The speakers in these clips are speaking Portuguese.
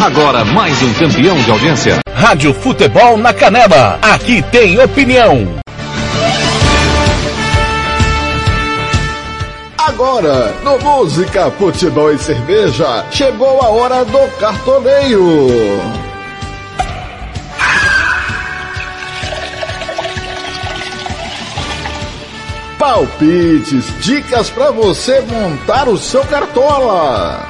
Agora mais um campeão de audiência. Rádio Futebol na Canela. Aqui tem opinião. Agora, no Música, Futebol e Cerveja, chegou a hora do cartoneio. Palpites, dicas para você montar o seu cartola.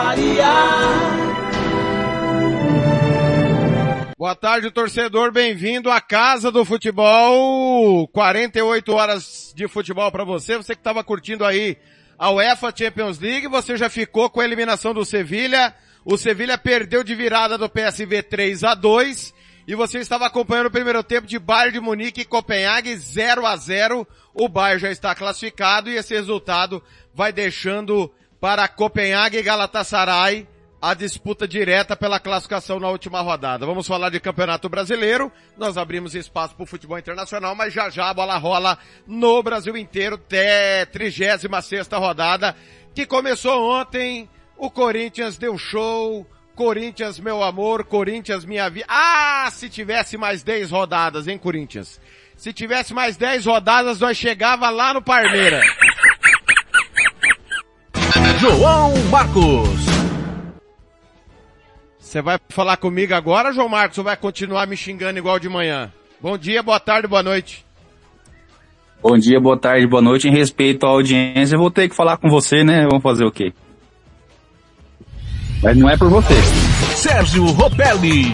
Faria. Boa tarde, torcedor. Bem-vindo à Casa do Futebol. 48 horas de futebol para você. Você que estava curtindo aí a UEFA Champions League, você já ficou com a eliminação do Sevilha. O Sevilha perdeu de virada do PSV 3 a 2 e você estava acompanhando o primeiro tempo de Bayern de Munique e Copenhague 0 a 0. O Bayern já está classificado e esse resultado vai deixando para Copenhague e Galatasaray a disputa direta pela classificação na última rodada. Vamos falar de Campeonato Brasileiro. Nós abrimos espaço para o futebol internacional, mas já já a bola rola no Brasil inteiro até 36 rodada, que começou ontem. O Corinthians deu show. Corinthians, meu amor, Corinthians, minha vida. Ah, se tivesse mais 10 rodadas, hein, Corinthians? Se tivesse mais 10 rodadas, nós chegava lá no Parmeira. João Marcos. Você vai falar comigo agora, João Marcos, ou vai continuar me xingando igual de manhã? Bom dia, boa tarde, boa noite. Bom dia, boa tarde, boa noite. Em respeito à audiência, eu vou ter que falar com você, né? Vamos fazer o quê? Mas não é por você. Sérgio Ropelli.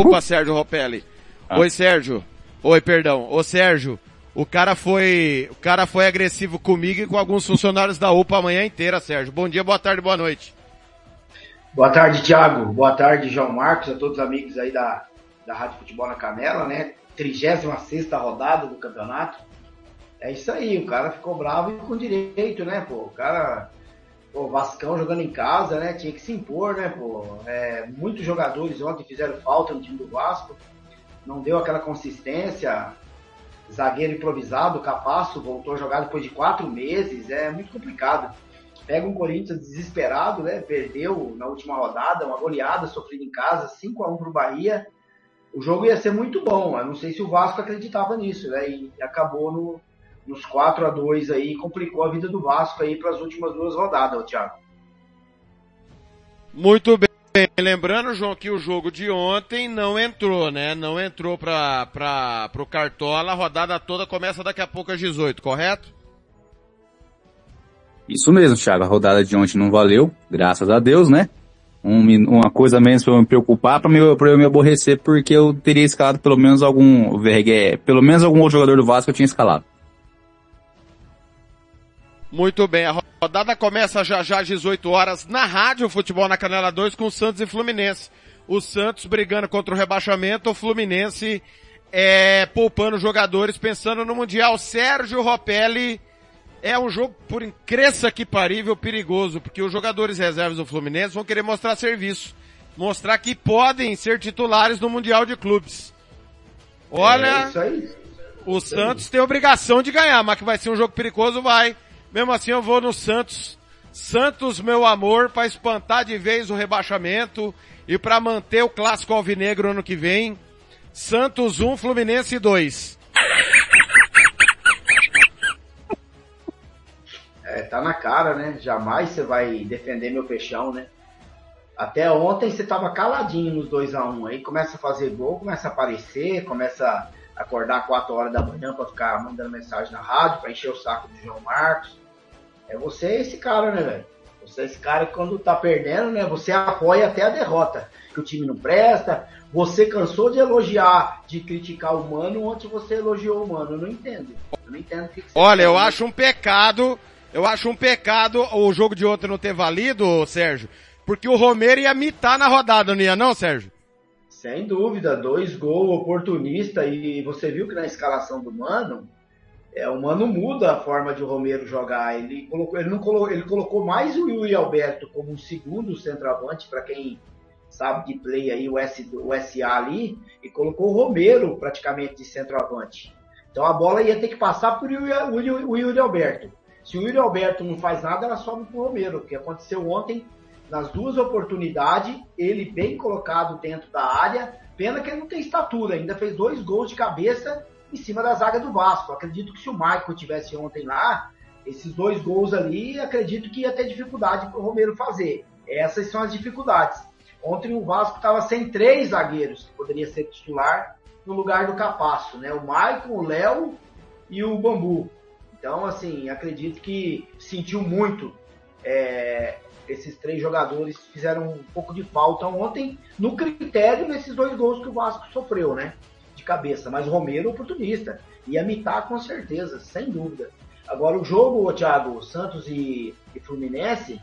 Opa, Sérgio Ropelli. Ah. Oi, Sérgio. Oi, perdão. Ô, Sérgio, o cara foi, o cara foi agressivo comigo e com alguns funcionários da UPA a manhã inteira, Sérgio. Bom dia, boa tarde, boa noite. Boa tarde, Thiago. Boa tarde, João Marcos, a todos os amigos aí da, da Rádio Futebol na Canela, né? 36 rodada do campeonato. É isso aí, o cara ficou bravo e com direito, né, pô? O cara, pô, Vascão jogando em casa, né? Tinha que se impor, né, pô? É, muitos jogadores ontem fizeram falta no time do Vasco, não deu aquela consistência. Zagueiro improvisado, Capasso, voltou a jogar depois de quatro meses, é muito complicado. Pega um Corinthians desesperado, né? Perdeu na última rodada, uma goleada sofrida em casa, 5 a 1 pro Bahia. O jogo ia ser muito bom. Eu não sei se o Vasco acreditava nisso, né? E acabou no, nos 4 a 2 aí, complicou a vida do Vasco aí para as últimas duas rodadas, Thiago. Muito bem. Lembrando, João, que o jogo de ontem não entrou, né? Não entrou para para pro Cartola. A rodada toda começa daqui a pouco às 18, correto? Isso mesmo, Thiago. A rodada de ontem não valeu, graças a Deus, né? Um, uma coisa menos eu me preocupar, pra eu me aborrecer, porque eu teria escalado pelo menos algum, é, pelo menos algum outro jogador do Vasco eu tinha escalado. Muito bem, a rodada começa já já às 18 horas na rádio Futebol na Canela 2 com Santos e Fluminense. O Santos brigando contra o rebaixamento, o Fluminense é, poupando jogadores, pensando no Mundial. Sérgio Ropelli é um jogo, por incresça que parível, perigoso, porque os jogadores reservas do Fluminense vão querer mostrar serviço. Mostrar que podem ser titulares no Mundial de Clubes. Olha, É o Santos tem obrigação de ganhar, mas que vai ser um jogo perigoso, vai. Mesmo assim eu vou no Santos. Santos, meu amor, para espantar de vez o rebaixamento e para manter o clássico alvinegro ano que vem. Santos 1, Fluminense 2. É, tá na cara, né? Jamais você vai defender meu peixão, né? Até ontem você tava caladinho nos 2 a 1 Aí começa a fazer gol, começa a aparecer, começa a acordar 4 horas da manhã pra ficar mandando mensagem na rádio, pra encher o saco do João Marcos. É você esse cara, né, velho? Você é esse cara que quando tá perdendo, né, você apoia até a derrota. Que o time não presta. Você cansou de elogiar, de criticar o Mano, ontem você elogiou o Mano. Eu não entendo. Eu não entendo o que, que você Olha, tá eu falando. acho um pecado, eu acho um pecado o jogo de ontem não ter valido, Sérgio, porque o Romero ia mitar na rodada, não ia não, Sérgio? Sem dúvida, dois gols oportunista e você viu que na escalação do Mano, é, o Mano muda a forma de o Romero jogar. Ele colocou, ele não colocou, ele colocou mais o Yuri Alberto como um segundo centroavante para quem sabe de play aí o, S, o SA ali e colocou o Romero praticamente de centroavante. Então a bola ia ter que passar por o, Yuri, Alberto. Se o Yuri Alberto não faz nada, ela sobe Romero, o que aconteceu ontem nas duas oportunidades, ele bem colocado dentro da área, pena que ele não tem estatura, ainda fez dois gols de cabeça em cima da zaga do Vasco. Acredito que se o Michael tivesse ontem lá, esses dois gols ali, acredito que ia ter dificuldade para o Romero fazer. Essas são as dificuldades. Ontem o Vasco estava sem três zagueiros, que poderia ser titular no lugar do Capasso, né? O Michael, o Léo e o Bambu. Então, assim, acredito que sentiu muito é, esses três jogadores fizeram um pouco de falta ontem no critério nesses dois gols que o Vasco sofreu, né? Cabeça. Mas o Romero oportunista. Ia mitar com certeza, sem dúvida. Agora o jogo, Thiago, Santos e, e Fluminense,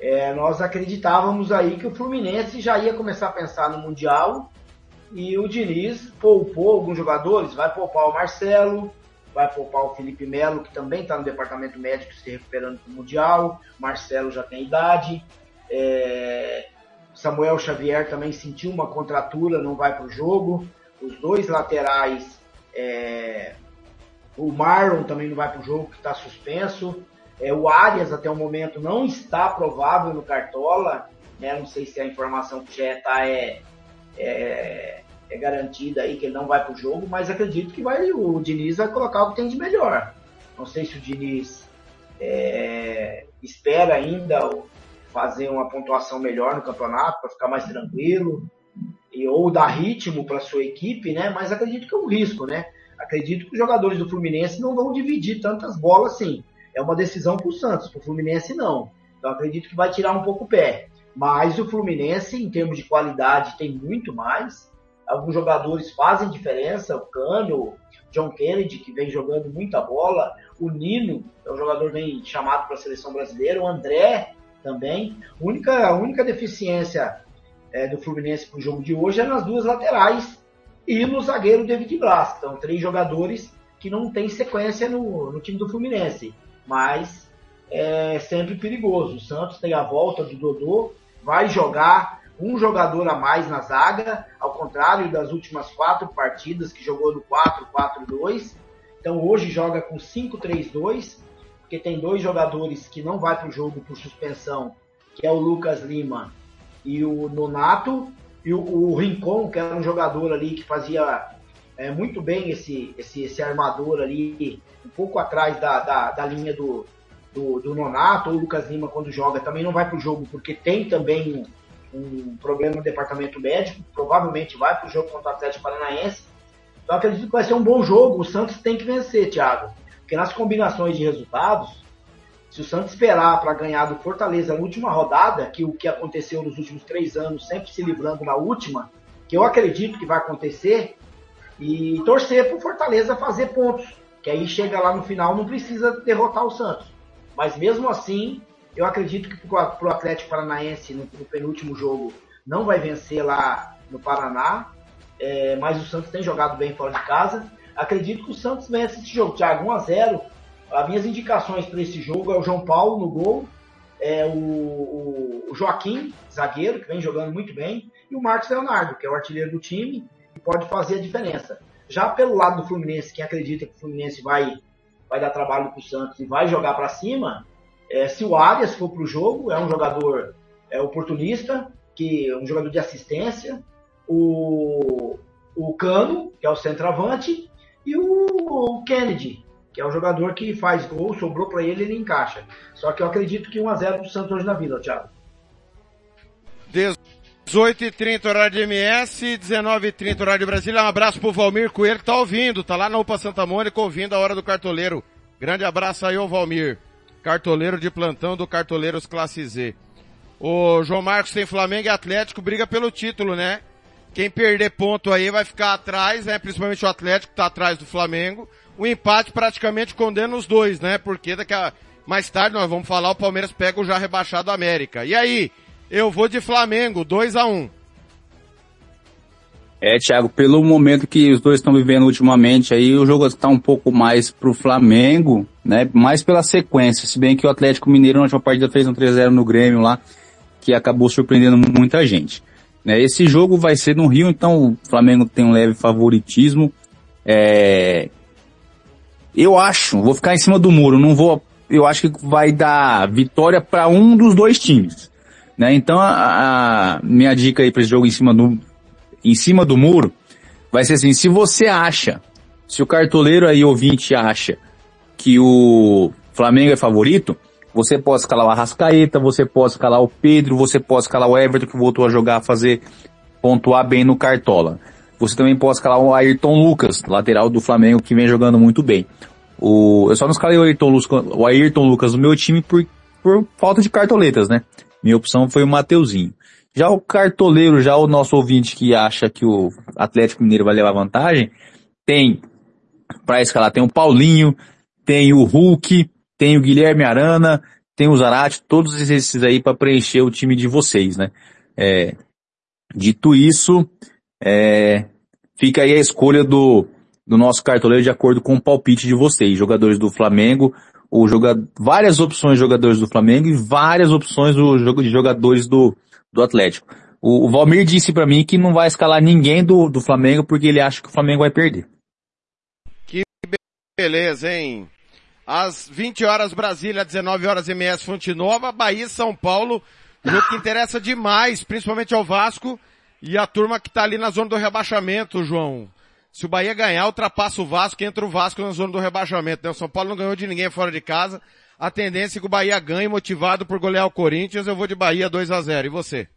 é, nós acreditávamos aí que o Fluminense já ia começar a pensar no Mundial e o Diniz poupou alguns jogadores, vai poupar o Marcelo, vai poupar o Felipe Melo, que também está no departamento médico se recuperando para o Mundial. Marcelo já tem idade. É... Samuel Xavier também sentiu uma contratura, não vai para o jogo. Os dois laterais, é... o Marlon também não vai para o jogo, que está suspenso. É, o Arias, até o momento, não está provável no Cartola. Né? Não sei se a informação que já está é, é, é garantida aí que ele não vai para o jogo, mas acredito que vai, o Diniz vai colocar o que tem de melhor. Não sei se o Diniz é, espera ainda fazer uma pontuação melhor no campeonato para ficar mais tranquilo e, ou dar ritmo para sua equipe, né? Mas acredito que é um risco, né? Acredito que os jogadores do Fluminense não vão dividir tantas bolas assim. É uma decisão para o Santos, para o Fluminense não. Então acredito que vai tirar um pouco o pé. Mas o Fluminense, em termos de qualidade, tem muito mais. Alguns jogadores fazem diferença. O Cano, John Kennedy, que vem jogando muita bola. O Nino, que é um jogador vem chamado para a seleção brasileira. O André também. A única, a única deficiência é, do Fluminense para o jogo de hoje é nas duas laterais e no zagueiro David Blas. Então, três jogadores que não tem sequência no, no time do Fluminense. Mas é sempre perigoso. O Santos tem a volta do Dodô, vai jogar um jogador a mais na zaga, ao contrário das últimas quatro partidas que jogou no 4-4-2. Então hoje joga com 5-3-2, porque tem dois jogadores que não vai para o jogo por suspensão, que é o Lucas Lima e o Nonato, e o, o Rincon, que era um jogador ali que fazia é, muito bem esse, esse, esse armador ali, um pouco atrás da, da, da linha do, do, do, Nonato, ou o Lucas Lima quando joga, também não vai para o jogo, porque tem também um, um, problema no departamento médico, provavelmente vai para o jogo contra o Atlético Paranaense. Então acredito que vai ser um bom jogo, o Santos tem que vencer, Thiago. Porque nas combinações de resultados, se o Santos esperar para ganhar do Fortaleza na última rodada, que o que aconteceu nos últimos três anos, sempre se livrando na última, que eu acredito que vai acontecer, e torcer para o Fortaleza fazer pontos, que aí chega lá no final não precisa derrotar o Santos. Mas mesmo assim, eu acredito que para o Atlético Paranaense no, no, penúltimo jogo não vai vencer lá no Paraná, é, mas o Santos tem jogado bem fora de casa. Acredito que o Santos vence esse jogo, Thiago, 1 a 0 As minhas indicações para esse jogo é o João Paulo no gol, é o, o, Joaquim, zagueiro, que vem jogando muito bem, e o Marcos Leonardo, que é o artilheiro do time, que pode fazer a diferença. Já pelo lado do Fluminense, quem acredita que o Fluminense vai, vai dar trabalho para o Santos e vai jogar para cima, é, se o Arias for para o jogo, é um jogador é, oportunista, que é um jogador de assistência, o, o Cano, que é o centroavante, e o, o Kennedy, que é um jogador que faz gol, sobrou para ele, ele encaixa. Só que eu acredito que 1x0 para o Santos hoje na Vila, Thiago. 18h30 horário de MS, 19h30 horário de Brasília. Um abraço pro Valmir Coelho que tá ouvindo, tá lá na UPA Santa Mônica ouvindo a hora do cartoleiro. Grande abraço aí, ô Valmir. cartoleiro de plantão do Cartoleiros Classe Z. O João Marcos tem Flamengo e Atlético, briga pelo título, né? Quem perder ponto aí vai ficar atrás, né? Principalmente o Atlético que tá atrás do Flamengo. O empate praticamente condena os dois, né? Porque daqui a mais tarde nós vamos falar, o Palmeiras pega o já rebaixado América. E aí? Eu vou de Flamengo, 2 a 1 um. É, Thiago, pelo momento que os dois estão vivendo ultimamente, aí o jogo está um pouco mais pro Flamengo, né? Mais pela sequência, se bem que o Atlético Mineiro na última partida fez um 3x0 no Grêmio lá, que acabou surpreendendo muita gente. Né? Esse jogo vai ser no Rio, então o Flamengo tem um leve favoritismo. É... Eu acho, vou ficar em cima do muro, não vou, eu acho que vai dar vitória para um dos dois times. Né? Então a, a minha dica aí para esse jogo em cima do, em cima do muro, vai ser assim, se você acha, se o cartoleiro aí ouvinte acha que o Flamengo é favorito, você pode escalar o Arrascaeta, você pode escalar o Pedro, você pode escalar o Everton que voltou a jogar, a fazer, pontuar bem no Cartola. Você também pode escalar o Ayrton Lucas, lateral do Flamengo, que vem jogando muito bem. O, eu só não escalei o Ayrton, Lucas, o Ayrton Lucas no meu time por, por falta de cartoletas, né? Minha opção foi o Mateuzinho. Já o cartoleiro, já o nosso ouvinte que acha que o Atlético Mineiro vai levar vantagem, tem, para escalar, tem o Paulinho, tem o Hulk, tem o Guilherme Arana, tem o Zarate, todos esses aí para preencher o time de vocês, né? É, dito isso, é, fica aí a escolha do, do nosso cartoleiro de acordo com o palpite de vocês, jogadores do Flamengo, joga, várias opções de jogadores do Flamengo e várias opções do de jogadores do, do Atlético. O, o Valmir disse para mim que não vai escalar ninguém do, do Flamengo porque ele acha que o Flamengo vai perder. Que beleza, hein? Às 20 horas Brasília, 19 horas MS Fonte Nova, Bahia São Paulo, jogo que interessa demais, principalmente ao Vasco e a turma que tá ali na zona do rebaixamento, João. Se o Bahia ganhar, ultrapassa o Vasco entra o Vasco na zona do rebaixamento. Né? O São Paulo não ganhou de ninguém fora de casa a tendência é que o Bahia ganhe, motivado por golear o Corinthians, eu vou de Bahia 2 a 0 E você?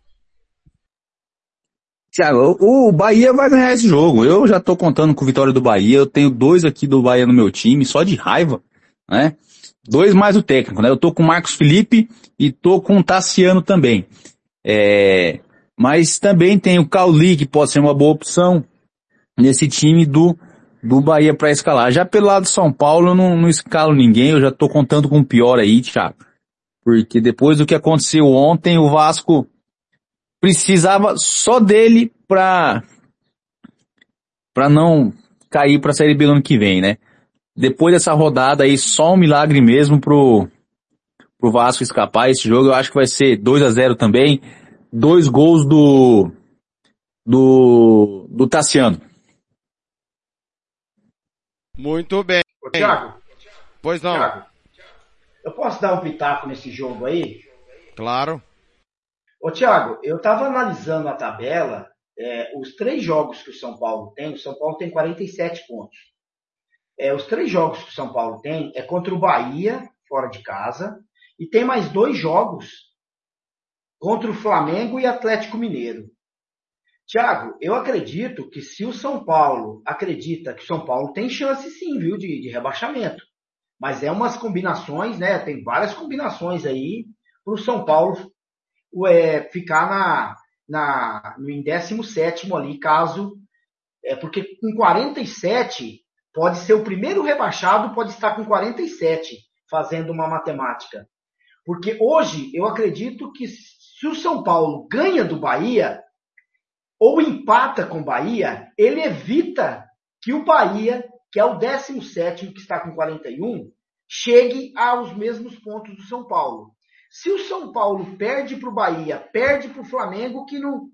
Tiago, o Bahia vai ganhar esse jogo. Eu já tô contando com vitória do Bahia. Eu tenho dois aqui do Bahia no meu time, só de raiva, né? Dois mais o técnico, né? Eu tô com o Marcos Felipe e tô com o Tassiano também. É... Mas também tem o Cauli, que pode ser uma boa opção nesse time do do Bahia para escalar. Já pelo lado de São Paulo eu não, não escalo ninguém, eu já tô contando com o pior aí, Thiago. Porque depois do que aconteceu ontem, o Vasco precisava só dele pra, pra não cair pra Série B no ano que vem, né? Depois dessa rodada aí, só um milagre mesmo pro, pro Vasco escapar esse jogo. Eu acho que vai ser 2 a 0 também. Dois gols do, do, do Tassiano. Muito bem. Ô, Thiago. Pois não. Thiago, eu posso dar um pitaco nesse jogo aí? Claro. Ô, Thiago, eu estava analisando a tabela, é, os três jogos que o São Paulo tem, o São Paulo tem 47 pontos. É, os três jogos que o São Paulo tem é contra o Bahia, fora de casa, e tem mais dois jogos contra o Flamengo e Atlético Mineiro. Tiago, eu acredito que se o São Paulo acredita que o São Paulo tem chance sim, viu, de, de rebaixamento. Mas é umas combinações, né? Tem várias combinações aí para o São Paulo é, ficar na, na, no, em 17 ali, caso. É, porque com 47 pode ser o primeiro rebaixado, pode estar com 47, fazendo uma matemática. Porque hoje eu acredito que se o São Paulo ganha do Bahia, ou empata com o Bahia, ele evita que o Bahia, que é o 17 que está com 41, chegue aos mesmos pontos do São Paulo. Se o São Paulo perde para o Bahia, perde para o Flamengo, que não,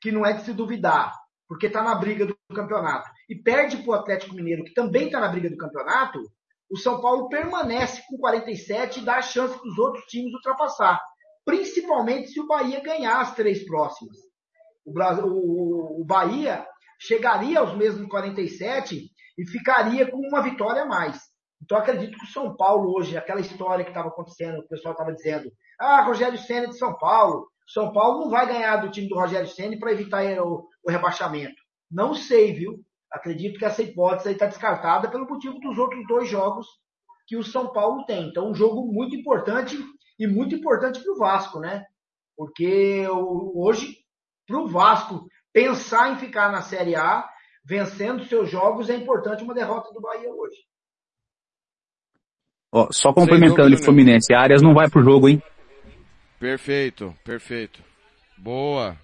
que não é de se duvidar, porque está na briga do campeonato, e perde para o Atlético Mineiro, que também está na briga do campeonato, o São Paulo permanece com 47 e dá a chance para os outros times ultrapassar. Principalmente se o Bahia ganhar as três próximas o, Brasil, o, o Bahia chegaria aos mesmos 47 e ficaria com uma vitória a mais. Então acredito que o São Paulo hoje, aquela história que estava acontecendo, o pessoal estava dizendo, ah, Rogério Senna de São Paulo, São Paulo não vai ganhar do time do Rogério Senna para evitar o, o, rebaixamento. Não sei, viu? Acredito que essa hipótese está descartada pelo motivo dos outros dois jogos que o São Paulo tem. Então, um jogo muito importante e muito importante para o Vasco, né? Porque hoje, para o Vasco pensar em ficar na Série A, vencendo seus jogos, é importante uma derrota do Bahia hoje. Ó, só complementando o Fluminense, a Arias não vai pro jogo, hein? Perfeito, perfeito. Boa.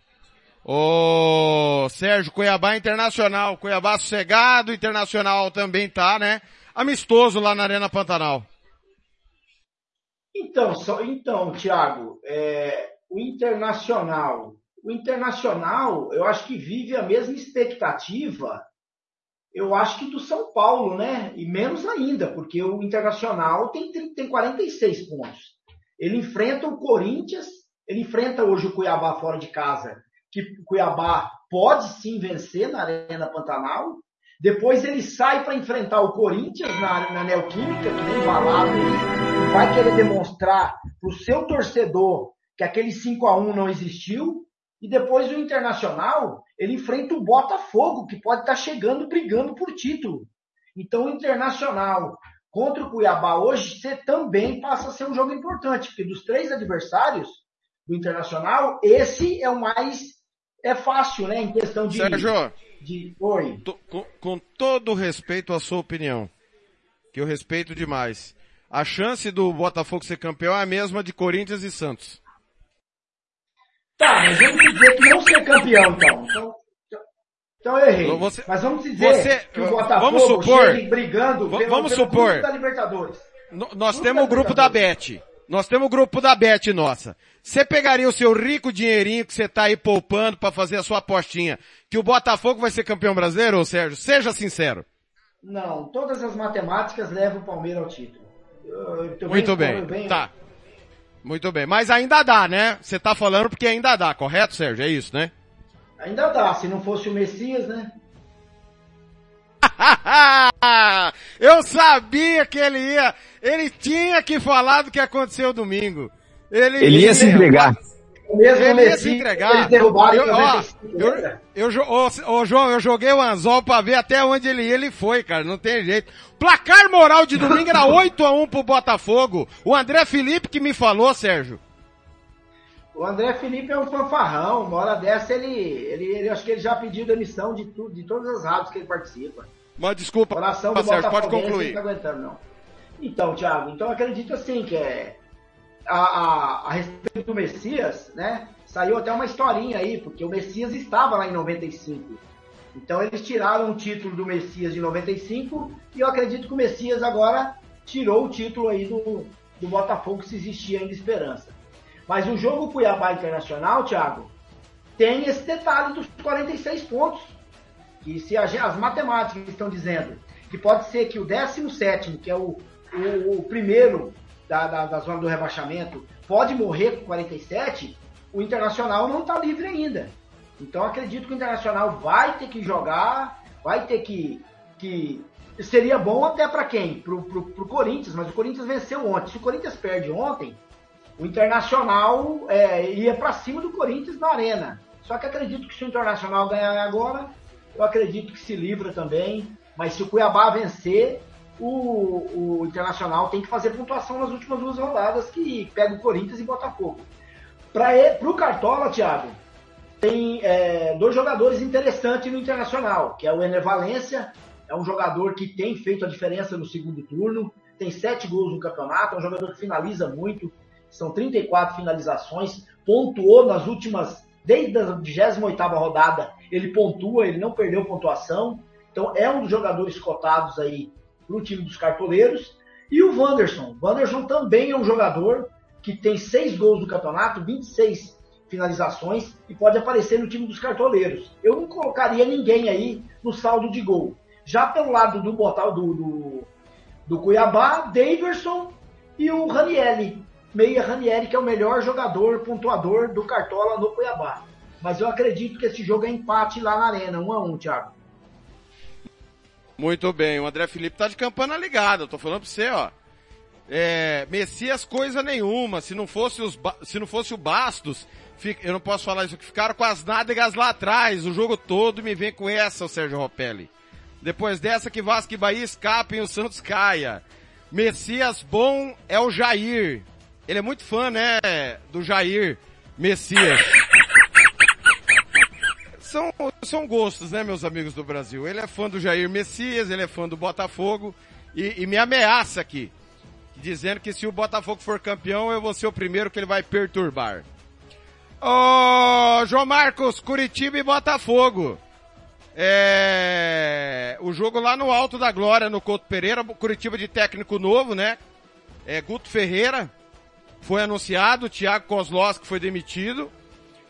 Ô, Sérgio, Cuiabá Internacional. Cuiabá sossegado, Internacional também tá, né? Amistoso lá na Arena Pantanal. Então, só, então, Thiago, é, o Internacional, o Internacional, eu acho que vive a mesma expectativa, eu acho que do São Paulo, né? E menos ainda, porque o Internacional tem, tem 46 pontos. Ele enfrenta o Corinthians, ele enfrenta hoje o Cuiabá fora de casa, que o Cuiabá pode sim vencer na Arena Pantanal. Depois ele sai para enfrentar o Corinthians na, na Neoquímica, que nem balado vai querer demonstrar para o seu torcedor que aquele 5 a 1 não existiu. E depois o Internacional, ele enfrenta o Botafogo, que pode estar tá chegando brigando por título. Então o Internacional contra o Cuiabá hoje você também passa a ser um jogo importante, porque dos três adversários do Internacional, esse é o mais é fácil, né, em questão de Sérgio, de oi. Com, com todo respeito à sua opinião, que eu respeito demais. A chance do Botafogo ser campeão é a mesma de Corinthians e Santos. Tá, mas vamos dizer que não ser campeão, então. Então, então eu errei. Você, mas vamos dizer você, que o Botafogo vamos supor, brigando vamos pelo supor, da Libertadores. Nós temos o grupo da Bet. Nós temos o grupo da Bet nossa. Você pegaria o seu rico dinheirinho que você tá aí poupando para fazer a sua apostinha, que o Botafogo vai ser campeão brasileiro, ou Sérgio? Seja sincero. Não, todas as matemáticas levam o Palmeiras ao título. Eu, eu Muito bem, bem, tá. Muito bem, mas ainda dá, né? Você tá falando porque ainda dá, correto, Sérgio? É isso, né? Ainda dá, se não fosse o Messias, né? Eu sabia que ele ia, ele tinha que falar do que aconteceu domingo. Ele, ele ia se entregar. Mesmo ele ia se entregar. Eu, ó, eu, eu, ô, ô, João, eu joguei o anzol pra ver até onde ele ia, ele foi, cara, não tem jeito. Placar moral de domingo era 8 a 1 pro Botafogo. O André Felipe que me falou, Sérgio. O André Felipe é um fanfarrão. Uma hora dessa ele, ele, ele acho que ele já pediu demissão de, tu, de todas as rádios que ele participa. Mas desculpa, Coração do Sérgio, pode concluir. Não tá aguentando, não. Então, Thiago, então acredito assim que é a, a, a, respeito do Messias, né? Saiu até uma historinha aí, porque o Messias estava lá em 95. Então eles tiraram o título do Messias de 95 e eu acredito que o Messias agora tirou o título aí do, do Botafogo se existia ainda esperança. Mas o jogo Cuiabá Internacional, Thiago, tem esse detalhe dos 46 pontos. Que se a, as matemáticas estão dizendo que pode ser que o 17, que é o, o, o primeiro da, da, da, zona do rebaixamento, pode morrer com 47, o Internacional não está livre ainda. Então acredito que o Internacional vai ter que jogar, vai ter que. que seria bom até para quem? Para o Corinthians, mas o Corinthians venceu ontem. Se o Corinthians perde ontem, o Internacional é, ia para cima do Corinthians na arena. Só que acredito que se o Internacional ganhar agora, eu acredito que se livra também. Mas se o Cuiabá vencer, o, o Internacional tem que fazer pontuação nas últimas duas rodadas que pega o Corinthians e Botafogo. Para o Cartola, Thiago, tem é, dois jogadores interessantes no Internacional, que é o Ener Valência, é um jogador que tem feito a diferença no segundo turno, tem sete gols no campeonato, é um jogador que finaliza muito, são 34 finalizações, pontuou nas últimas, desde a 28 rodada, ele pontua, ele não perdeu pontuação, então é um dos jogadores cotados aí para o time dos cartoleiros. E o Wanderson, o Wanderson também é um jogador que tem seis gols no campeonato, 26 finalizações e pode aparecer no time dos cartoleiros. Eu não colocaria ninguém aí no saldo de gol. Já pelo lado do do, do, do Cuiabá, Daverson e o Ranielli meia Ranieri, que é o melhor jogador pontuador do Cartola no Cuiabá. Mas eu acredito que esse jogo é empate lá na arena, um a um, Thiago. Muito bem, o André Felipe tá de campana ligada, eu tô falando pra você, ó. É, Messias coisa nenhuma, se não fosse os, se não fosse o Bastos, eu não posso falar isso, que ficaram com as nádegas lá atrás, o jogo todo me vem com essa, o Sérgio Ropelli. Depois dessa que Vasco e Bahia escapem o Santos caia. Messias bom é o Jair. Ele é muito fã, né, do Jair Messias. São, são gostos, né, meus amigos do Brasil? Ele é fã do Jair Messias, ele é fã do Botafogo e, e me ameaça aqui, dizendo que se o Botafogo for campeão, eu vou ser o primeiro que ele vai perturbar. Ô, oh, João Marcos, Curitiba e Botafogo. É, o jogo lá no Alto da Glória, no Couto Pereira, Curitiba de técnico novo, né? É, Guto Ferreira foi anunciado, Thiago Kozlowski foi demitido.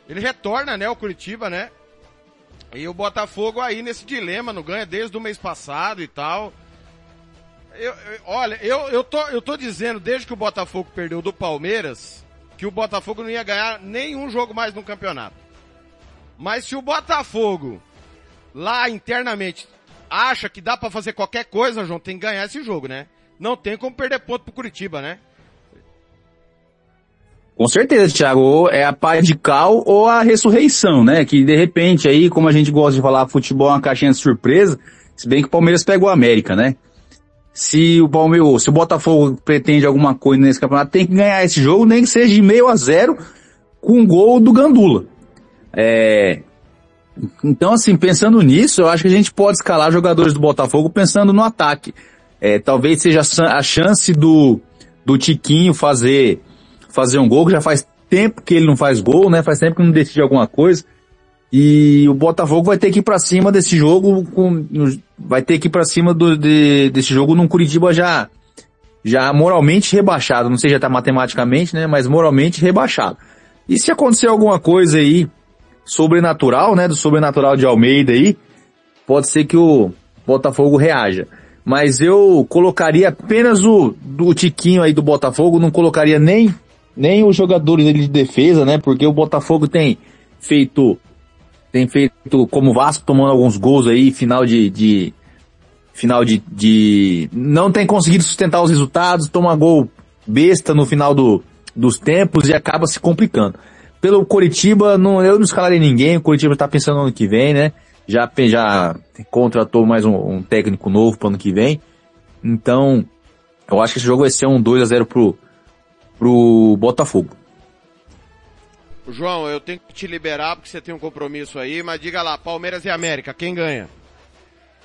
Ele retorna, né, o Curitiba, né? E o Botafogo aí nesse dilema, não ganha desde o mês passado e tal. Eu, eu, olha, eu, eu, tô, eu tô dizendo, desde que o Botafogo perdeu do Palmeiras, que o Botafogo não ia ganhar nenhum jogo mais no campeonato. Mas se o Botafogo lá internamente acha que dá para fazer qualquer coisa, João, tem que ganhar esse jogo, né? Não tem como perder ponto pro Curitiba, né? Com certeza, Thiago. É a paz de cal ou a ressurreição, né? Que de repente aí, como a gente gosta de falar, futebol é uma caixinha de surpresa, se bem que o Palmeiras pegou a América, né? Se o Palmeiras, se o Botafogo pretende alguma coisa nesse campeonato, tem que ganhar esse jogo, nem que seja de meio a zero, com um gol do Gandula. É, então, assim, pensando nisso, eu acho que a gente pode escalar jogadores do Botafogo pensando no ataque. É, talvez seja a chance do, do Tiquinho fazer, fazer um gol, que já faz tempo que ele não faz gol, né? Faz tempo que não decide alguma coisa. E o Botafogo vai ter que ir para cima desse jogo, com, vai ter que ir para cima do, de, desse jogo num Curitiba já, já moralmente rebaixado. Não sei já tá matematicamente, né? Mas moralmente rebaixado. E se acontecer alguma coisa aí, sobrenatural, né, do sobrenatural de Almeida aí, pode ser que o Botafogo reaja. Mas eu colocaria apenas o Tiquinho aí do Botafogo, não colocaria nem nem os jogadores dele de defesa, né? Porque o Botafogo tem feito tem feito como Vasco tomando alguns gols aí, final de, de final de, de não tem conseguido sustentar os resultados, toma gol besta no final do, dos tempos e acaba se complicando. Pelo Curitiba, não, eu não escalarei ninguém, o Curitiba está pensando no ano que vem, né? Já, já contratou mais um, um técnico novo para ano que vem. Então, eu acho que esse jogo vai ser um 2 a 0 pro, pro Botafogo. João, eu tenho que te liberar porque você tem um compromisso aí, mas diga lá, Palmeiras e América, quem ganha?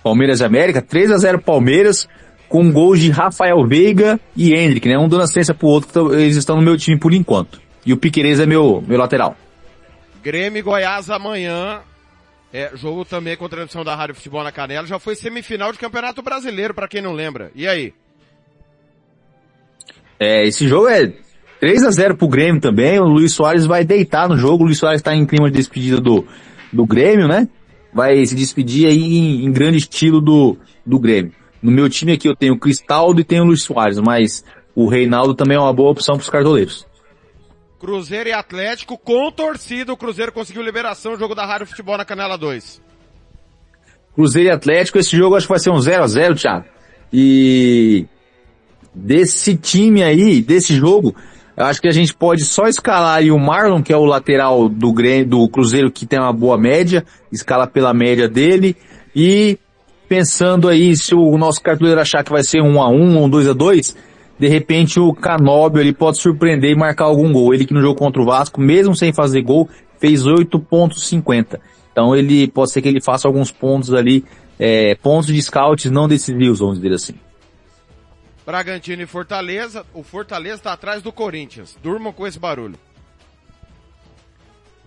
Palmeiras e América, 3 a 0 Palmeiras, com gols de Rafael Veiga e Hendrick, né? Um dando assistência pro outro, eles estão no meu time por enquanto. E o Piquerez é meu, meu lateral. Grêmio e Goiás amanhã. É, jogo também com transmissão da Rádio Futebol na Canela. Já foi semifinal de Campeonato Brasileiro, para quem não lembra. E aí? É, esse jogo é 3 a 0 pro Grêmio também. O Luiz Soares vai deitar no jogo. O Luiz Soares está em clima de despedida do, do Grêmio, né? Vai se despedir aí em, em, grande estilo do, do Grêmio. No meu time aqui eu tenho o Cristaldo e tenho o Luiz Soares, mas o Reinaldo também é uma boa opção para os cartoleiros. Cruzeiro e Atlético com torcida. O Cruzeiro conseguiu liberação jogo da Rádio Futebol na Canela 2. Cruzeiro e Atlético, esse jogo acho que vai ser um 0 a 0 Thiago. E desse time aí, desse jogo, eu acho que a gente pode só escalar aí o Marlon, que é o lateral do do Cruzeiro que tem uma boa média, escala pela média dele e pensando aí se o nosso cartoleiro achar que vai ser um a um ou um 2 a 2 de repente o Canóbio ele pode surpreender e marcar algum gol. Ele que no jogo contra o Vasco, mesmo sem fazer gol, fez 8.50. Então ele pode ser que ele faça alguns pontos ali, é, pontos de scouts não decisivos, vamos dizer assim. Bragantino e Fortaleza. O Fortaleza está atrás do Corinthians. Durmam com esse barulho.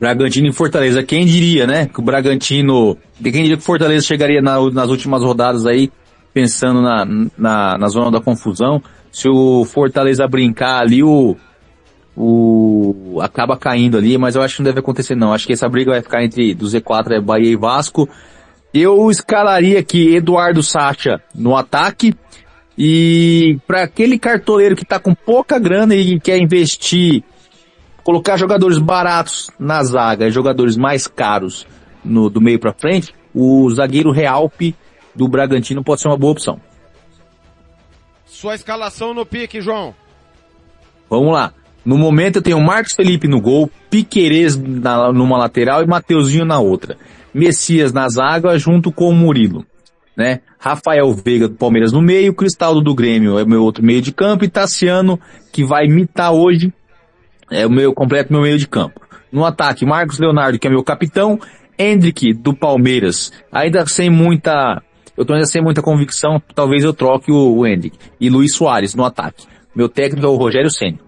Bragantino e Fortaleza. Quem diria, né? Que o Bragantino, quem diria que o Fortaleza chegaria na, nas últimas rodadas aí, pensando na, na, na zona da confusão se o Fortaleza brincar ali, o, o, acaba caindo ali, mas eu acho que não deve acontecer não. Acho que essa briga vai ficar entre do Z4 é Bahia e Vasco. Eu escalaria aqui Eduardo Sacha no ataque. E para aquele cartoleiro que tá com pouca grana e quer investir, colocar jogadores baratos na zaga, jogadores mais caros no, do meio para frente, o zagueiro Realpe do Bragantino pode ser uma boa opção. Sua escalação no pique, João. Vamos lá. No momento eu tenho Marcos Felipe no gol, Piquerez na, numa lateral e Mateuzinho na outra. Messias na zaga junto com o Murilo. Né? Rafael Veiga do Palmeiras no meio, Cristaldo do Grêmio é meu outro meio de campo e Tassiano, que vai imitar hoje, é o meu completo meu meio de campo. No ataque, Marcos Leonardo, que é meu capitão, Hendrick do Palmeiras, ainda sem muita, eu tô ainda sem muita convicção, talvez eu troque o, o Hendrick. E Luiz Soares no ataque. Meu técnico é o Rogério Senna.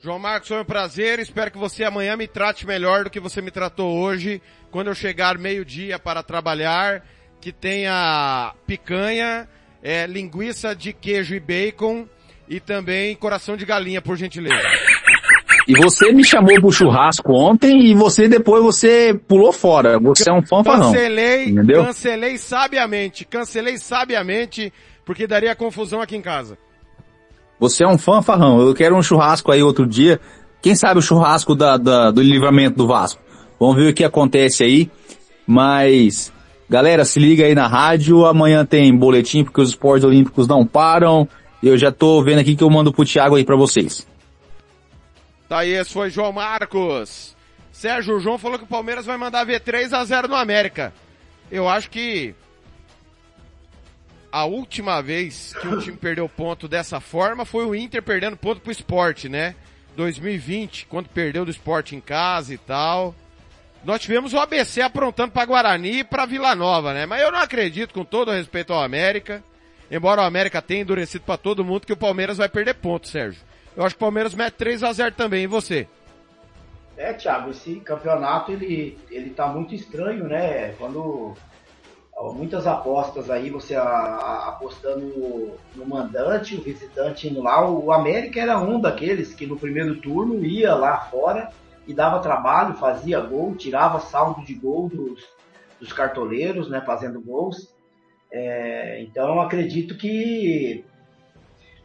João Marcos, foi um prazer. Espero que você amanhã me trate melhor do que você me tratou hoje, quando eu chegar meio-dia para trabalhar que tenha picanha, é, linguiça de queijo e bacon e também coração de galinha, por gentileza. E você me chamou pro churrasco ontem e você depois você pulou fora. Você é um fanfarrão. Cancelei, entendeu? cancelei sabiamente, cancelei sabiamente, porque daria confusão aqui em casa. Você é um fanfarrão. Eu quero um churrasco aí outro dia. Quem sabe o churrasco da, da, do livramento do Vasco. Vamos ver o que acontece aí. Mas Galera, se liga aí na rádio, amanhã tem boletim porque os esportes olímpicos não param. Eu já tô vendo aqui que eu mando pro Thiago aí para vocês. Tá aí, esse foi João Marcos. Sérgio, João falou que o Palmeiras vai mandar ver 3 a 0 no América. Eu acho que a última vez que um time perdeu ponto dessa forma foi o Inter perdendo ponto pro esporte, né? 2020, quando perdeu do esporte em casa e tal. Nós tivemos o ABC aprontando para Guarani e para Vila Nova, né? Mas eu não acredito, com todo respeito ao América, embora o América tenha endurecido para todo mundo, que o Palmeiras vai perder pontos, Sérgio. Eu acho que o Palmeiras mete 3 a 0 também, e você? É, Thiago, esse campeonato ele, ele tá muito estranho, né? Quando muitas apostas aí, você a, a, apostando no, no, mandante, o visitante indo lá, o América era um daqueles que no primeiro turno ia lá fora e dava trabalho, fazia gol, tirava saldo de gol dos, dos cartoleiros, né, fazendo gols. É, então acredito que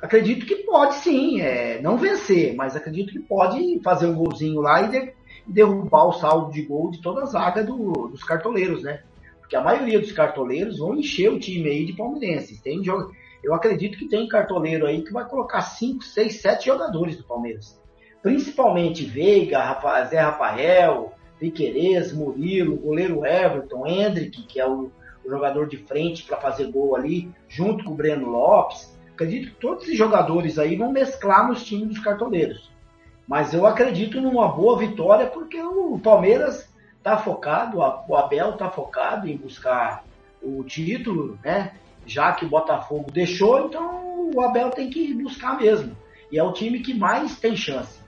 acredito que pode sim, é, não vencer, mas acredito que pode fazer um golzinho lá e, de, derrubar o saldo de gol de toda a zaga do, dos cartoleiros, né? Porque a maioria dos cartoleiros vão encher o time aí de palmeirenses. Tem jogo, eu acredito que tem cartoleiro aí que vai colocar 5, 6, 7 jogadores do Palmeiras principalmente Veiga, Zé Rafael, Piquerez, Murilo, goleiro Everton, Hendrick, que é o, o jogador de frente para fazer gol ali, junto com o Breno Lopes. Acredito que todos esses jogadores aí vão mesclar nos times dos cartoleiros. Mas eu acredito numa boa vitória porque o Palmeiras está focado, o Abel está focado em buscar o título, né? Já que o Botafogo deixou, então o Abel tem que buscar mesmo. E é o time que mais tem chance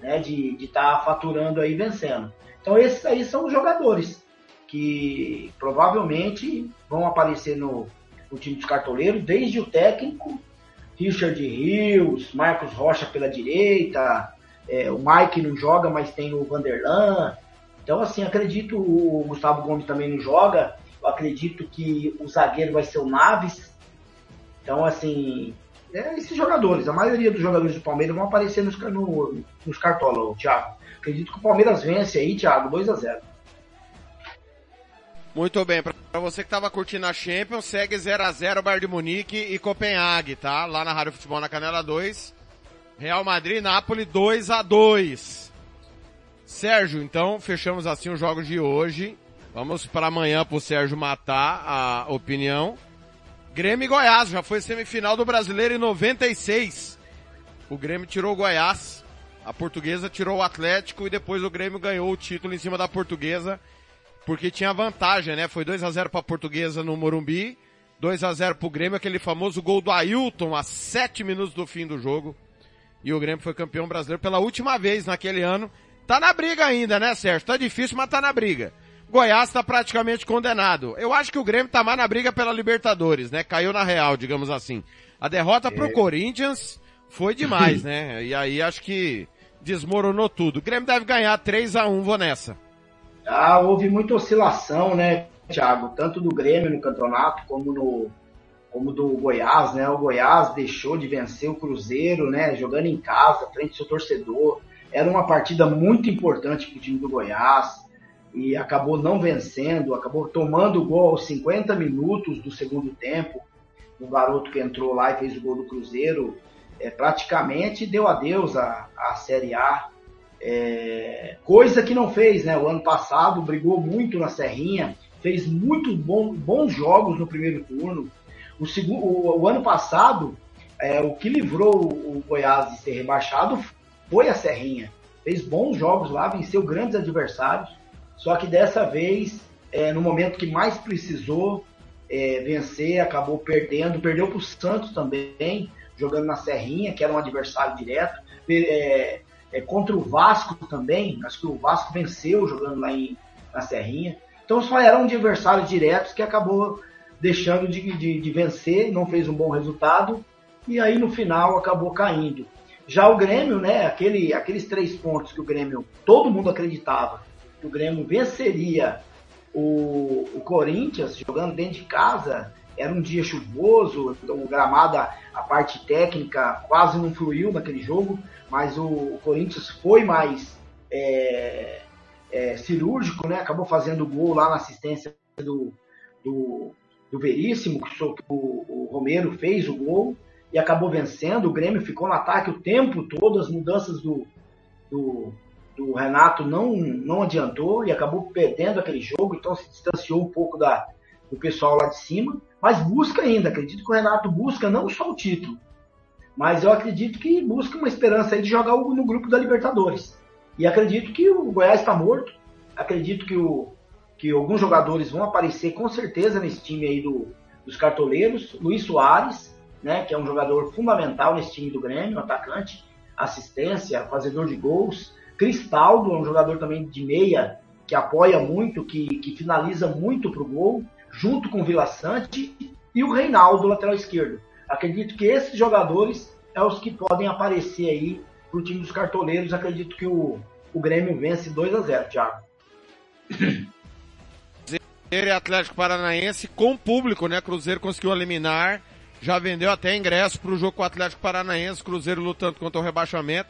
né, de estar tá faturando aí vencendo. Então esses aí são os jogadores que provavelmente vão aparecer no, no time dos cartoleiros, desde o técnico, Richard Rios, Marcos Rocha pela direita, é, o Mike não joga, mas tem o Vanderlan. Então, assim, acredito o Gustavo Gomes também não joga. Eu acredito que o zagueiro vai ser o Naves. Então, assim, é, esses jogadores, a maioria dos jogadores do Palmeiras vão aparecer nos, no, nos cartola, Thiago. Acredito que o Palmeiras vence aí, Thiago, 2 a 0 Muito bem, para você que estava curtindo a Champions, segue 0 a 0 Bayern de Munique e Copenhague, tá? Lá na Rádio Futebol na Canela 2. Real Madrid, Nápoles 2 a 2 Sérgio, então fechamos assim os jogos de hoje. Vamos para amanhã para o Sérgio matar a opinião. Grêmio e Goiás, já foi semifinal do Brasileiro em 96. O Grêmio tirou o Goiás, a Portuguesa tirou o Atlético e depois o Grêmio ganhou o título em cima da Portuguesa, porque tinha vantagem, né? Foi 2 a 0 para a Portuguesa no Morumbi, 2 a 0 para o Grêmio, aquele famoso gol do Ailton a 7 minutos do fim do jogo. E o Grêmio foi campeão brasileiro pela última vez naquele ano. Tá na briga ainda, né, Sérgio? Tá difícil, mas tá na briga. Goiás está praticamente condenado. Eu acho que o Grêmio tá mais na briga pela Libertadores, né? Caiu na real, digamos assim. A derrota é. pro Corinthians foi demais, né? E aí acho que desmoronou tudo. O Grêmio deve ganhar 3 a 1 vou nessa. Ah, houve muita oscilação, né, Thiago? Tanto do Grêmio no campeonato como no como do Goiás, né? O Goiás deixou de vencer o Cruzeiro, né? Jogando em casa, frente ao seu torcedor. Era uma partida muito importante para o time do Goiás e acabou não vencendo, acabou tomando o gol aos 50 minutos do segundo tempo. O garoto que entrou lá e fez o gol do Cruzeiro é, praticamente deu adeus à, à Série A. É, coisa que não fez, né? O ano passado brigou muito na Serrinha, fez muito bom, bons jogos no primeiro turno. O, segundo, o, o ano passado, é, o que livrou o Goiás de ser rebaixado foi a Serrinha. Fez bons jogos lá, venceu grandes adversários. Só que dessa vez, é, no momento que mais precisou é, vencer, acabou perdendo. Perdeu para o Santos também, jogando na Serrinha, que era um adversário direto. É, é, contra o Vasco também, acho que o Vasco venceu jogando lá em, na Serrinha. Então só eram adversários diretos que acabou deixando de, de, de vencer, não fez um bom resultado e aí no final acabou caindo. Já o Grêmio, né, aquele, aqueles três pontos que o Grêmio, todo mundo acreditava que o Grêmio venceria o, o Corinthians jogando dentro de casa, era um dia chuvoso, o gramado, a parte técnica quase não fluiu naquele jogo, mas o, o Corinthians foi mais é, é, cirúrgico, né? Acabou fazendo gol lá na assistência do, do, do Veríssimo, que o, o Romero fez o gol e acabou vencendo. O Grêmio ficou no ataque o tempo todo, as mudanças do, do, do Renato não, não adiantou e acabou perdendo aquele jogo, então se distanciou um pouco da, do pessoal lá de cima, mas busca ainda. Acredito que o Renato busca não só o título, mas eu acredito que busca uma esperança de jogar no grupo da Libertadores. E acredito que o Goiás está morto. Acredito que, o, que alguns jogadores vão aparecer com certeza nesse time aí do, dos cartoleiros. Luiz Soares, né, que é um jogador fundamental nesse time do Grêmio, atacante, assistência, fazedor de gols. Cristaldo um jogador também de meia, que apoia muito, que, que finaliza muito pro gol, junto com o Vila Sante e o Reinaldo, lateral esquerdo. Acredito que esses jogadores é os que podem aparecer aí pro time dos cartoleiros. Acredito que o, o Grêmio vence 2 a 0 Thiago. Cruzeiro e Atlético Paranaense com público, né? Cruzeiro conseguiu eliminar, já vendeu até ingresso para o jogo com o Atlético Paranaense, Cruzeiro lutando contra o rebaixamento.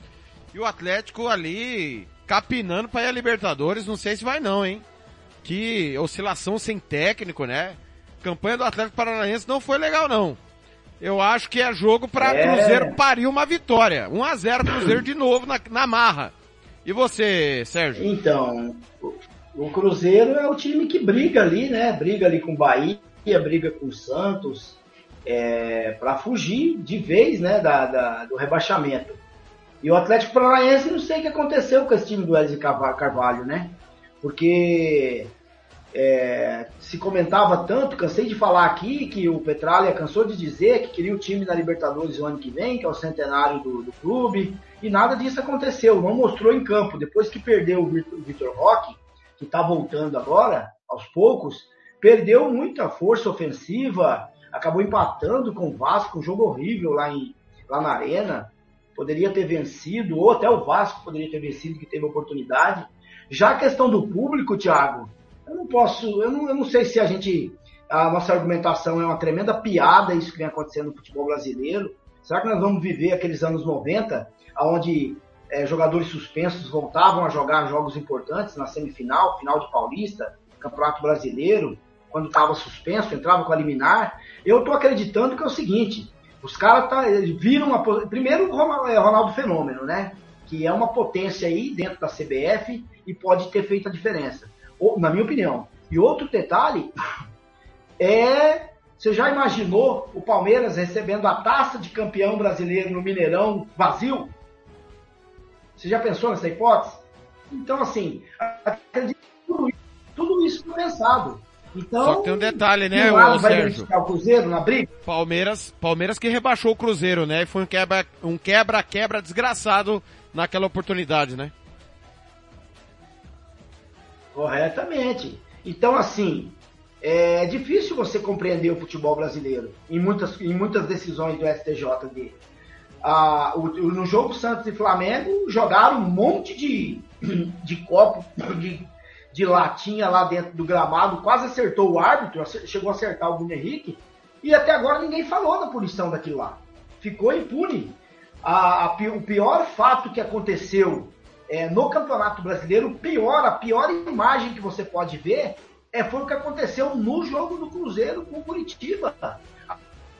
E o Atlético ali capinando para ir a Libertadores, não sei se vai não, hein? Que oscilação sem técnico, né? campanha do Atlético Paranaense não foi legal não. Eu acho que é jogo para é. Cruzeiro parir uma vitória. 1 a 0 Cruzeiro de novo na, na marra. E você, Sérgio? Então, o Cruzeiro é o time que briga ali, né? Briga ali com o Bahia, briga com o Santos, é, para fugir de vez, né, da, da, do rebaixamento. E o Atlético Paranaense, não sei o que aconteceu com esse time do Wesley Carvalho, né? Porque é, se comentava tanto, cansei de falar aqui que o Petralha cansou de dizer que queria o time na Libertadores o ano que vem, que é o centenário do, do clube, e nada disso aconteceu, não mostrou em campo. Depois que perdeu o Vitor Roque, que está voltando agora, aos poucos, perdeu muita força ofensiva, acabou empatando com o Vasco, um jogo horrível lá, em, lá na Arena poderia ter vencido, ou até o Vasco poderia ter vencido, que teve oportunidade. Já a questão do público, Thiago, eu não posso, eu não, eu não sei se a gente, a nossa argumentação é uma tremenda piada, isso que vem acontecendo no futebol brasileiro. Será que nós vamos viver aqueles anos 90, onde é, jogadores suspensos voltavam a jogar jogos importantes na semifinal, final de Paulista, Campeonato Brasileiro, quando estava suspenso, entrava com a liminar? Eu estou acreditando que é o seguinte, os caras tá, viram uma. Primeiro o é, Ronaldo Fenômeno, né? Que é uma potência aí dentro da CBF e pode ter feito a diferença. Ou, na minha opinião. E outro detalhe é. Você já imaginou o Palmeiras recebendo a taça de campeão brasileiro no Mineirão vazio? Você já pensou nessa hipótese? Então, assim, acredito que tudo isso, tudo isso foi pensado. Então, Só que tem um detalhe, né, o Sérgio? O Cruzeiro na briga? Palmeiras, Palmeiras que rebaixou o Cruzeiro, né? E foi um quebra, um quebra-quebra desgraçado naquela oportunidade, né? Corretamente. Então, assim, é difícil você compreender o futebol brasileiro em muitas, em muitas decisões do STJD. Ah, o, no jogo Santos e Flamengo jogaram um monte de, de copo de de latinha lá dentro do gramado, quase acertou o árbitro, chegou a acertar o Bruno Henrique, e até agora ninguém falou da punição daquilo lá. Ficou impune. A, a, o pior fato que aconteceu é, no Campeonato Brasileiro, pior, a pior imagem que você pode ver é, foi o que aconteceu no jogo do Cruzeiro com o Curitiba.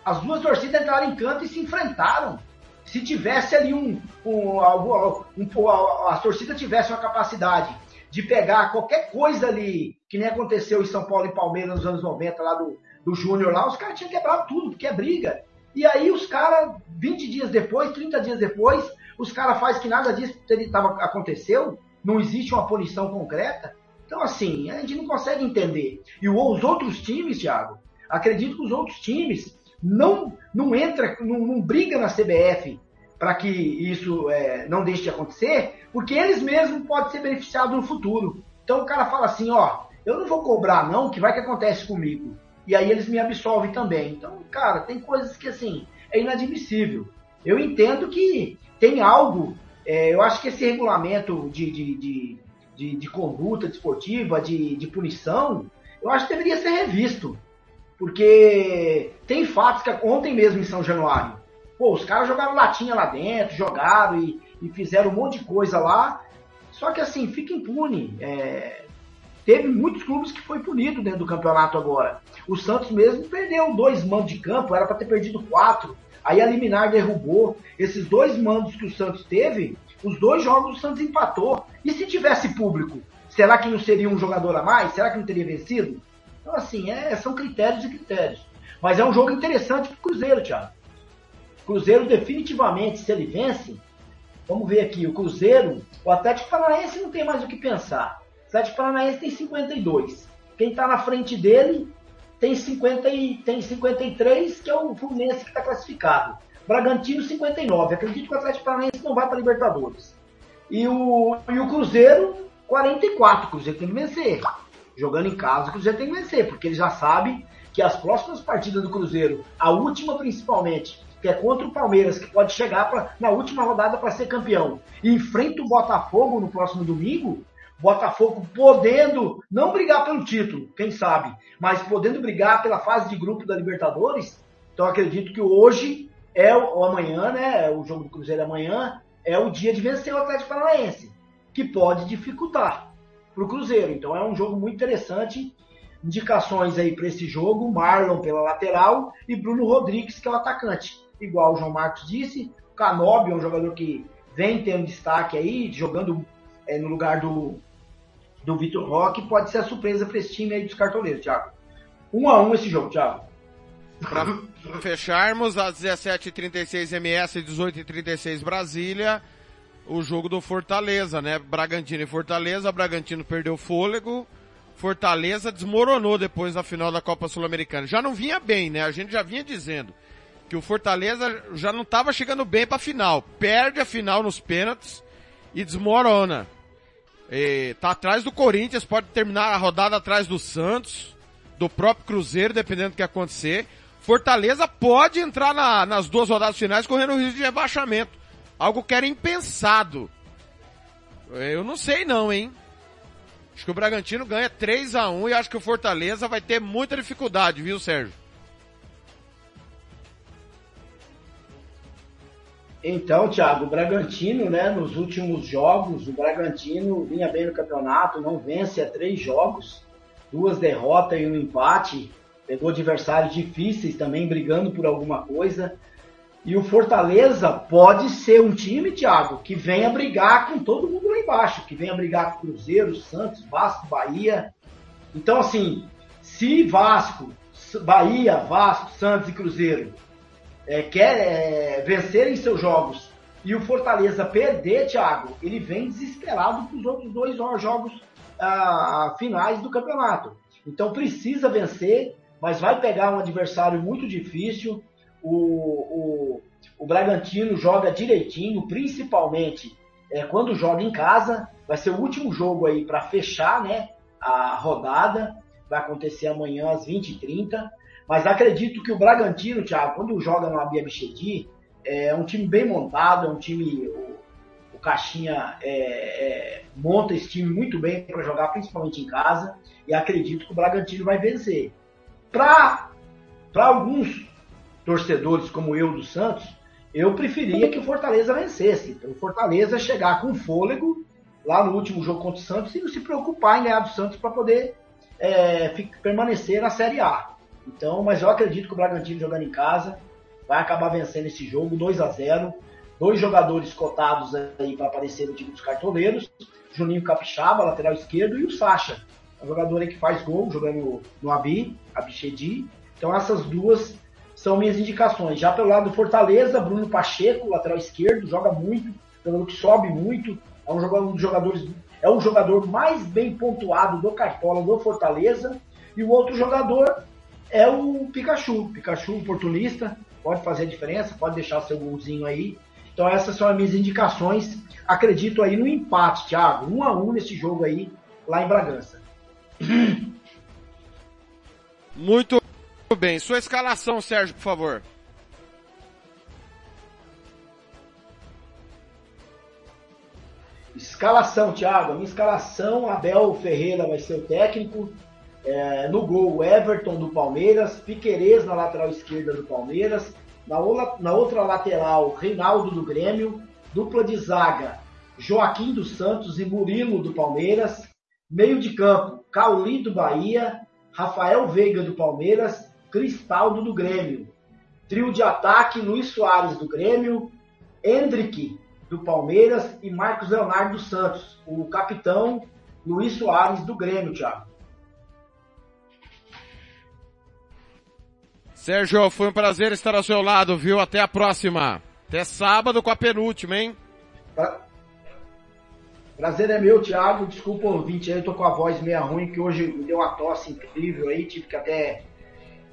As duas torcidas entraram em canto e se enfrentaram. Se tivesse ali um, um, um, um a, a torcida tivesse uma capacidade de pegar qualquer coisa ali, que nem aconteceu em São Paulo e Palmeiras nos anos 90, lá do, do Júnior lá, os caras tinham quebrado tudo, porque é briga. E aí os caras, 20 dias depois, 30 dias depois, os caras fazem que nada disso tava, aconteceu, não existe uma punição concreta. Então, assim, a gente não consegue entender. E os outros times, Thiago, acredito que os outros times não, não entra, não, não briga na CBF para que isso é, não deixe de acontecer, porque eles mesmos podem ser beneficiados no futuro. Então o cara fala assim, ó, eu não vou cobrar não, que vai que acontece comigo. E aí eles me absolvem também. Então, cara, tem coisas que assim, é inadmissível. Eu entendo que tem algo, é, eu acho que esse regulamento de, de, de, de, de conduta desportiva, de, de punição, eu acho que deveria ser revisto. Porque tem fatos que ontem mesmo em São Januário, pô, os caras jogaram latinha lá dentro, jogaram e, e fizeram um monte de coisa lá. Só que assim, fica impune. É, teve muitos clubes que foi punido dentro do campeonato agora. O Santos mesmo perdeu dois mandos de campo, era para ter perdido quatro. Aí a Liminar derrubou. Esses dois mandos que o Santos teve, os dois jogos o Santos empatou. E se tivesse público, será que não seria um jogador a mais? Será que não teria vencido? Então, assim, é, são critérios e critérios. Mas é um jogo interessante para o Cruzeiro, Thiago. Cruzeiro definitivamente, se ele vence, vamos ver aqui, o Cruzeiro, o Atlético Paranaense não tem mais o que pensar. O Atlético Paranaense tem 52. Quem está na frente dele tem, 50 e, tem 53, que é o Fluminense que está classificado. Bragantino 59. Acredito que o Atlético Paranaense não vai para Libertadores. E o, e o Cruzeiro 44. O Cruzeiro tem que vencer jogando em casa, o Cruzeiro tem que vencer, porque ele já sabe que as próximas partidas do Cruzeiro, a última principalmente, que é contra o Palmeiras, que pode chegar pra, na última rodada para ser campeão, e enfrenta o Botafogo no próximo domingo, Botafogo podendo não brigar pelo título, quem sabe, mas podendo brigar pela fase de grupo da Libertadores, então acredito que hoje é o amanhã, né? O jogo do Cruzeiro é amanhã, é o dia de vencer o Atlético Paranaense, que pode dificultar para o Cruzeiro. Então é um jogo muito interessante. Indicações aí para esse jogo: Marlon pela lateral e Bruno Rodrigues, que é o atacante. Igual o João Marcos disse, Canobi é um jogador que vem tendo destaque aí, jogando é, no lugar do, do Vitor Roque. Pode ser a surpresa para esse time aí dos cartoleiros, Thiago. Um a um esse jogo, Thiago. Para fecharmos, às 17h36 MS, 18h36 Brasília o jogo do Fortaleza, né? Bragantino e Fortaleza, Bragantino perdeu fôlego, Fortaleza desmoronou depois da final da Copa Sul-Americana. Já não vinha bem, né? A gente já vinha dizendo que o Fortaleza já não estava chegando bem para a final. Perde a final nos pênaltis e desmorona. E tá atrás do Corinthians, pode terminar a rodada atrás do Santos, do próprio Cruzeiro, dependendo do que acontecer. Fortaleza pode entrar na, nas duas rodadas finais correndo o risco de rebaixamento. Algo que era impensado. Eu não sei não, hein? Acho que o Bragantino ganha 3 a 1 e acho que o Fortaleza vai ter muita dificuldade, viu, Sérgio? Então, Thiago, o Bragantino, né, nos últimos jogos, o Bragantino vinha bem no campeonato, não vence há três jogos, duas derrotas e um empate, pegou adversários difíceis também, brigando por alguma coisa. E o Fortaleza pode ser um time, Thiago, que venha brigar com todo mundo lá embaixo, que venha brigar com Cruzeiro, Santos, Vasco, Bahia. Então, assim, se Vasco, Bahia, Vasco, Santos e Cruzeiro é, quer é, vencerem seus jogos e o Fortaleza perder, Thiago, ele vem desesperado para os outros dois jogos ah, finais do campeonato. Então precisa vencer, mas vai pegar um adversário muito difícil o, o, o Bragantino joga direitinho, principalmente é, quando joga em casa. Vai ser o último jogo aí para fechar né, a rodada. Vai acontecer amanhã às 20h30. Mas acredito que o Bragantino, Thiago, quando joga no Abia Bichedi, é um time bem montado, é um time. O, o Caixinha é, é, monta esse time muito bem para jogar, principalmente em casa. E acredito que o Bragantino vai vencer. Para alguns torcedores como eu do Santos, eu preferia que o Fortaleza vencesse. Então, o Fortaleza chegar com fôlego lá no último jogo contra o Santos e não se preocupar em ganhar do Santos para poder é, permanecer na Série A. Então, mas eu acredito que o Bragantino jogando em casa vai acabar vencendo esse jogo 2 a 0 dois jogadores cotados aí para aparecer no time dos cartoleiros, Juninho Capixaba, lateral esquerdo, e o Sacha, um jogador que faz gol, jogando no Abi, Abichedi. Então essas duas são minhas indicações. Já pelo lado do Fortaleza, Bruno Pacheco, lateral esquerdo, joga muito, jogador que sobe muito, é um jogador, um dos jogadores, é o jogador mais bem pontuado do Cartola do Fortaleza. E o outro jogador é o Pikachu, Pikachu oportunista, pode fazer a diferença, pode deixar seu golzinho aí. Então essas são as minhas indicações. Acredito aí no empate, Thiago, um a um nesse jogo aí lá em Bragança. Muito bem. Sua escalação, Sérgio, por favor. Escalação, Thiago. A minha escalação, Abel Ferreira vai ser o técnico. É, no gol, Everton do Palmeiras, Piquerez na lateral esquerda do Palmeiras, na, na outra lateral, Reinaldo do Grêmio, dupla de zaga, Joaquim dos Santos e Murilo do Palmeiras, meio de campo, Cauli do Bahia, Rafael Veiga do Palmeiras, Cristaldo do Grêmio. Trio de ataque, Luiz Soares do Grêmio, Hendrick do Palmeiras e Marcos Leonardo dos Santos. O capitão Luiz Soares do Grêmio, Thiago. Sérgio, foi um prazer estar ao seu lado, viu? Até a próxima. Até sábado com a penúltima, hein? Pra... Prazer é meu, Thiago. Desculpa ouvinte aí, eu tô com a voz meio ruim, que hoje me deu uma tosse incrível aí, tive que até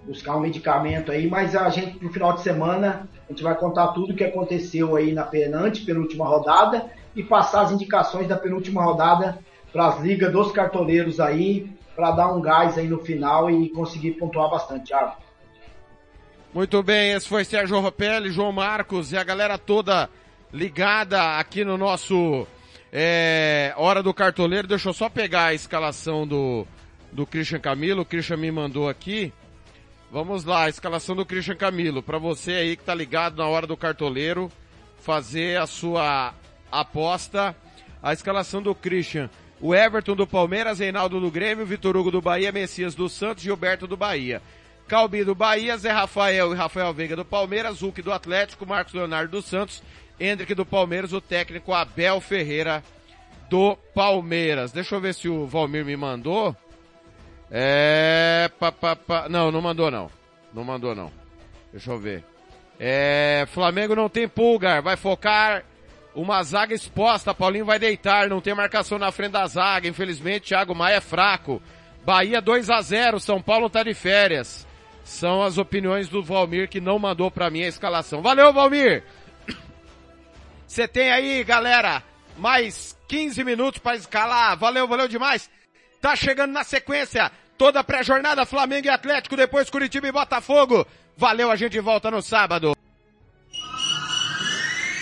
buscar um medicamento aí, mas a gente, no final de semana, a gente vai contar tudo o que aconteceu aí na penante, penúltima rodada, e passar as indicações da penúltima rodada para as ligas dos cartoleiros aí, para dar um gás aí no final e conseguir pontuar bastante, Thiago. Muito bem, esse foi Sérgio Ropelli, João Marcos e a galera toda ligada aqui no nosso é, Hora do Cartoleiro. Deixa eu só pegar a escalação do, do Christian Camilo. O Christian me mandou aqui. Vamos lá, a escalação do Christian Camilo. Para você aí que tá ligado na Hora do Cartoleiro, fazer a sua aposta. A escalação do Christian. O Everton do Palmeiras, Reinaldo do Grêmio, Vitor Hugo do Bahia, Messias do Santos, Gilberto do Bahia. Calbi do Bahia, Zé Rafael e Rafael Veiga do Palmeiras, Hulk do Atlético, Marcos Leonardo dos Santos, Hendrick do Palmeiras, o técnico Abel Ferreira do Palmeiras. Deixa eu ver se o Valmir me mandou. É. Pa, pa, pa, não, não mandou não. Não mandou não. Deixa eu ver. É. Flamengo não tem pulgar, vai focar uma zaga exposta. Paulinho vai deitar, não tem marcação na frente da zaga. Infelizmente, Thiago Maia é fraco. Bahia 2 a 0 São Paulo tá de férias. São as opiniões do Valmir que não mandou para mim a escalação. Valeu, Valmir! Você tem aí, galera, mais 15 minutos para escalar. Valeu, valeu demais. Tá chegando na sequência toda a pré-jornada Flamengo e Atlético, depois Curitiba e Botafogo. Valeu, a gente volta no sábado.